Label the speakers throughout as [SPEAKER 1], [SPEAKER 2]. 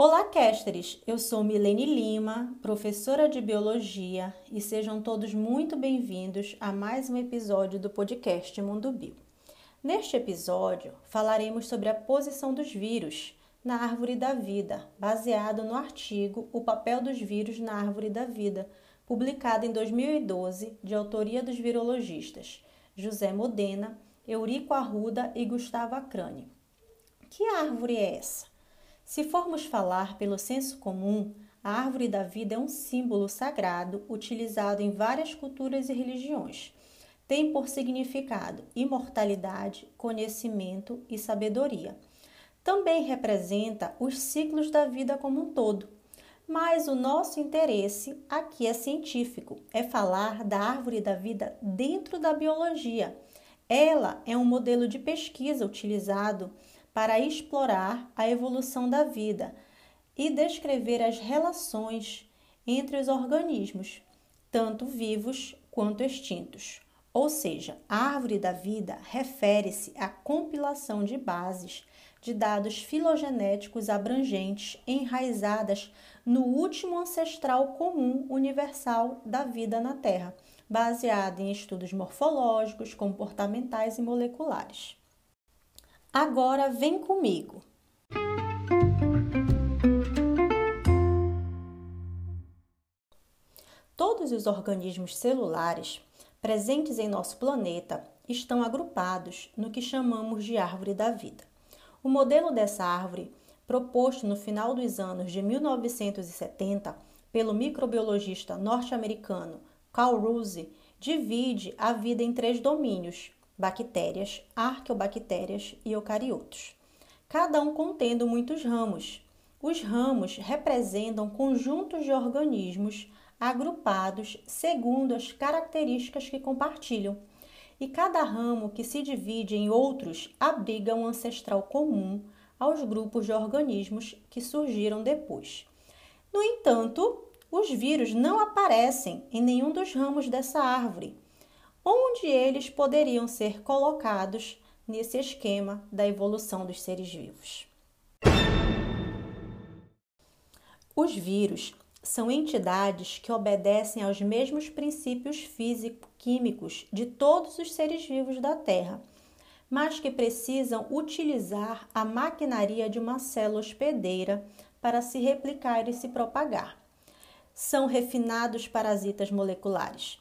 [SPEAKER 1] Olá, Casters! Eu sou Milene Lima, professora de Biologia, e sejam todos muito bem-vindos a mais um episódio do podcast Mundo Bio. Neste episódio, falaremos sobre a posição dos vírus na árvore da vida, baseado no artigo O papel dos vírus na árvore da vida, publicado em 2012, de autoria dos virologistas José Modena, Eurico Arruda e Gustavo Acrani. Que árvore é essa? Se formos falar pelo senso comum, a árvore da vida é um símbolo sagrado utilizado em várias culturas e religiões. Tem por significado imortalidade, conhecimento e sabedoria. Também representa os ciclos da vida como um todo. Mas o nosso interesse aqui é científico, é falar da árvore da vida dentro da biologia. Ela é um modelo de pesquisa utilizado para explorar a evolução da vida e descrever as relações entre os organismos, tanto vivos quanto extintos. Ou seja, a árvore da vida refere-se à compilação de bases de dados filogenéticos abrangentes enraizadas no último ancestral comum universal da vida na Terra, baseada em estudos morfológicos, comportamentais e moleculares. Agora vem comigo. Todos os organismos celulares presentes em nosso planeta estão agrupados no que chamamos de árvore da vida. O modelo dessa árvore, proposto no final dos anos de 1970 pelo microbiologista norte-americano Carl Ruse, divide a vida em três domínios: bactérias, arqueobactérias e eucariotos, cada um contendo muitos ramos. Os ramos representam conjuntos de organismos agrupados segundo as características que compartilham, e cada ramo que se divide em outros abriga um ancestral comum aos grupos de organismos que surgiram depois. No entanto, os vírus não aparecem em nenhum dos ramos dessa árvore onde eles poderiam ser colocados nesse esquema da evolução dos seres vivos. Os vírus são entidades que obedecem aos mesmos princípios físico-químicos de todos os seres vivos da Terra, mas que precisam utilizar a maquinaria de uma célula hospedeira para se replicar e se propagar. São refinados parasitas moleculares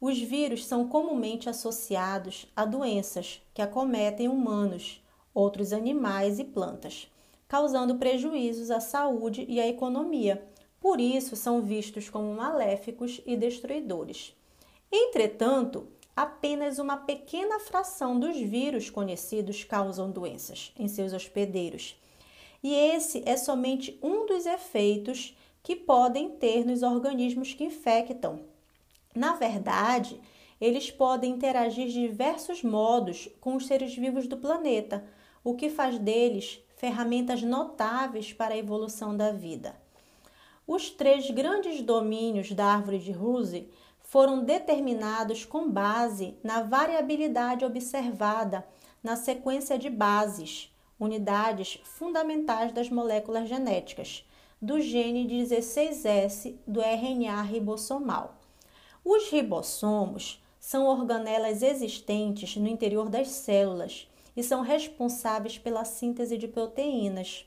[SPEAKER 1] os vírus são comumente associados a doenças que acometem humanos, outros animais e plantas, causando prejuízos à saúde e à economia. Por isso, são vistos como maléficos e destruidores. Entretanto, apenas uma pequena fração dos vírus conhecidos causam doenças em seus hospedeiros. E esse é somente um dos efeitos que podem ter nos organismos que infectam, na verdade, eles podem interagir de diversos modos com os seres vivos do planeta, o que faz deles ferramentas notáveis para a evolução da vida. Os três grandes domínios da árvore de Ruse foram determinados com base na variabilidade observada na sequência de bases, unidades fundamentais das moléculas genéticas, do gene 16S do RNA ribossomal. Os ribossomos são organelas existentes no interior das células e são responsáveis pela síntese de proteínas.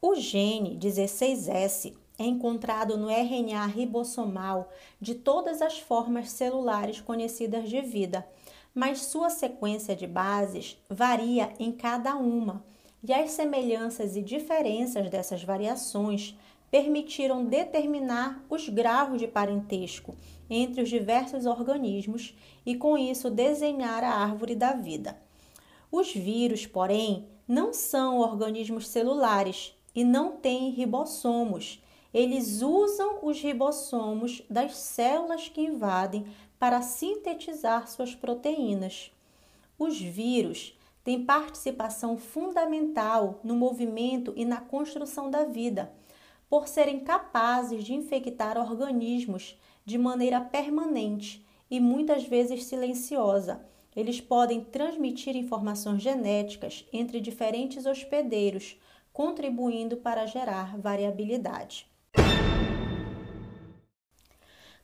[SPEAKER 1] O gene 16S é encontrado no RNA ribossomal de todas as formas celulares conhecidas de vida, mas sua sequência de bases varia em cada uma, e as semelhanças e diferenças dessas variações permitiram determinar os graus de parentesco entre os diversos organismos e, com isso, desenhar a árvore da vida. Os vírus, porém, não são organismos celulares e não têm ribossomos. Eles usam os ribossomos das células que invadem para sintetizar suas proteínas. Os vírus têm participação fundamental no movimento e na construção da vida por serem capazes de infectar organismos de maneira permanente e muitas vezes silenciosa. Eles podem transmitir informações genéticas entre diferentes hospedeiros, contribuindo para gerar variabilidade.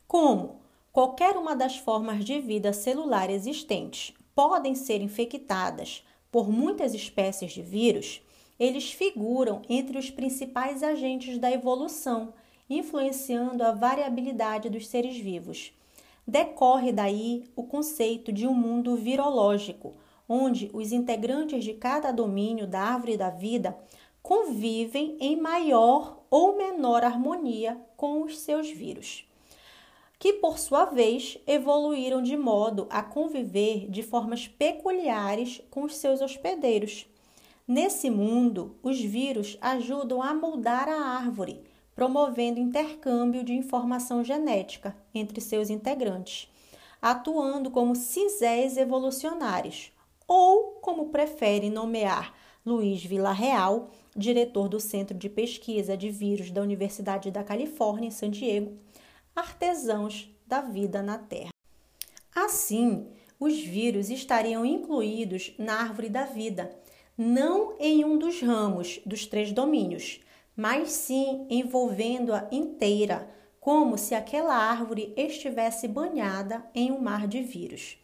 [SPEAKER 1] Como qualquer uma das formas de vida celular existentes podem ser infectadas por muitas espécies de vírus, eles figuram entre os principais agentes da evolução, influenciando a variabilidade dos seres vivos. Decorre daí o conceito de um mundo virológico, onde os integrantes de cada domínio da árvore da vida convivem em maior ou menor harmonia com os seus vírus, que por sua vez evoluíram de modo a conviver de formas peculiares com os seus hospedeiros. Nesse mundo, os vírus ajudam a moldar a árvore, promovendo intercâmbio de informação genética entre seus integrantes, atuando como cisés evolucionários, ou como prefere nomear Luiz Villarreal, diretor do Centro de Pesquisa de Vírus da Universidade da Califórnia, em San Diego, artesãos da vida na Terra. Assim, os vírus estariam incluídos na árvore da vida, não em um dos ramos dos três domínios, mas sim envolvendo-a inteira, como se aquela árvore estivesse banhada em um mar de vírus.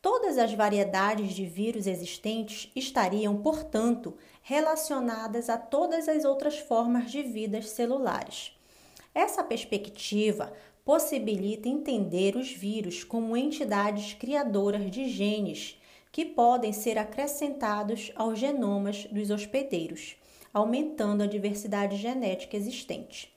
[SPEAKER 1] Todas as variedades de vírus existentes estariam, portanto, relacionadas a todas as outras formas de vidas celulares. Essa perspectiva possibilita entender os vírus como entidades criadoras de genes que podem ser acrescentados aos genomas dos hospedeiros, aumentando a diversidade genética existente.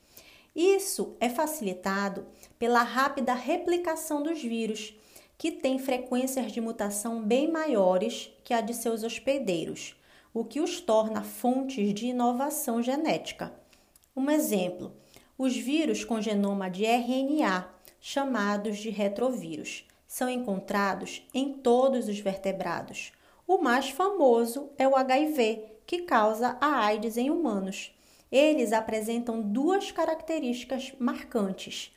[SPEAKER 1] Isso é facilitado pela rápida replicação dos vírus que têm frequências de mutação bem maiores que a de seus hospedeiros, o que os torna fontes de inovação genética. Um exemplo: os vírus com genoma de RNA, chamados de retrovírus, são encontrados em todos os vertebrados. O mais famoso é o HIV, que causa a AIDS em humanos. Eles apresentam duas características marcantes.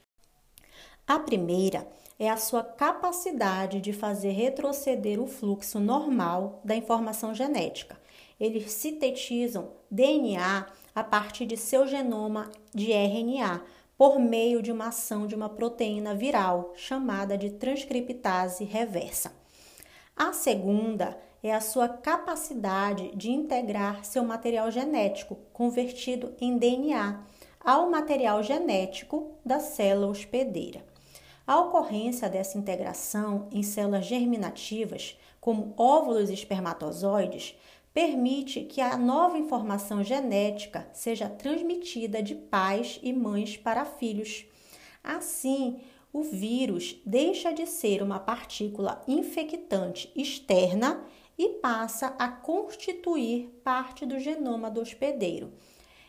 [SPEAKER 1] A primeira é a sua capacidade de fazer retroceder o fluxo normal da informação genética. Eles sintetizam DNA a partir de seu genoma de RNA por meio de uma ação de uma proteína viral chamada de transcriptase reversa. A segunda é a sua capacidade de integrar seu material genético convertido em DNA ao material genético da célula hospedeira. A ocorrência dessa integração em células germinativas, como óvulos e espermatozoides, permite que a nova informação genética seja transmitida de pais e mães para filhos. Assim, o vírus deixa de ser uma partícula infectante externa e passa a constituir parte do genoma do hospedeiro.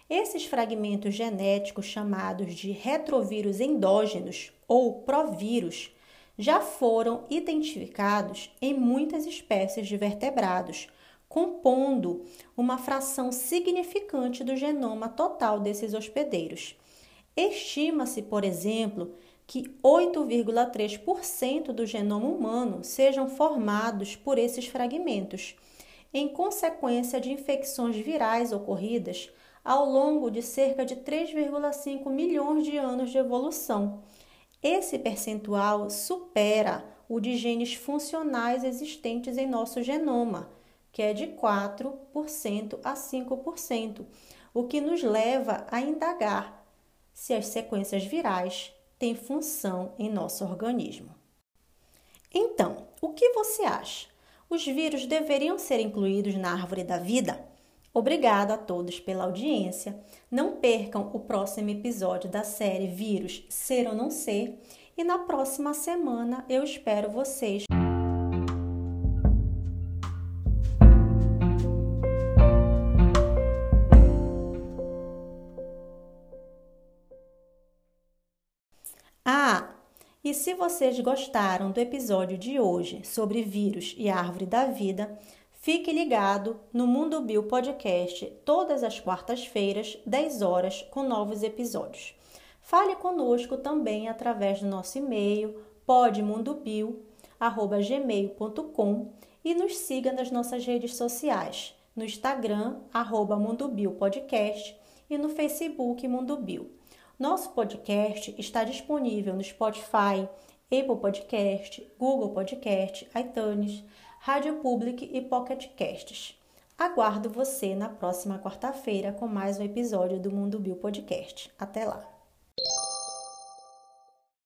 [SPEAKER 1] Esses fragmentos genéticos chamados de retrovírus endógenos ou provírus já foram identificados em muitas espécies de vertebrados, compondo uma fração significante do genoma total desses hospedeiros. Estima-se, por exemplo, que 8,3% do genoma humano sejam formados por esses fragmentos, em consequência de infecções virais ocorridas ao longo de cerca de 3,5 milhões de anos de evolução. Esse percentual supera o de genes funcionais existentes em nosso genoma, que é de 4% a 5%, o que nos leva a indagar se as sequências virais têm função em nosso organismo. Então, o que você acha? Os vírus deveriam ser incluídos na árvore da vida? Obrigado a todos pela audiência. Não percam o próximo episódio da série Vírus Ser ou Não Ser. E na próxima semana eu espero vocês. E se vocês gostaram do episódio de hoje sobre vírus e árvore da vida, Fique ligado no Mundo Bio Podcast todas as quartas-feiras, 10 horas, com novos episódios. Fale conosco também através do nosso e-mail podmundobio@gmail.com e nos siga nas nossas redes sociais no Instagram, arroba Podcast e no Facebook Mundo Bio. Nosso podcast está disponível no Spotify, Apple Podcast, Google Podcast, iTunes, Rádio Public e Pocket Casts. Aguardo você na próxima quarta-feira com mais um episódio do Mundo Bio Podcast. Até lá!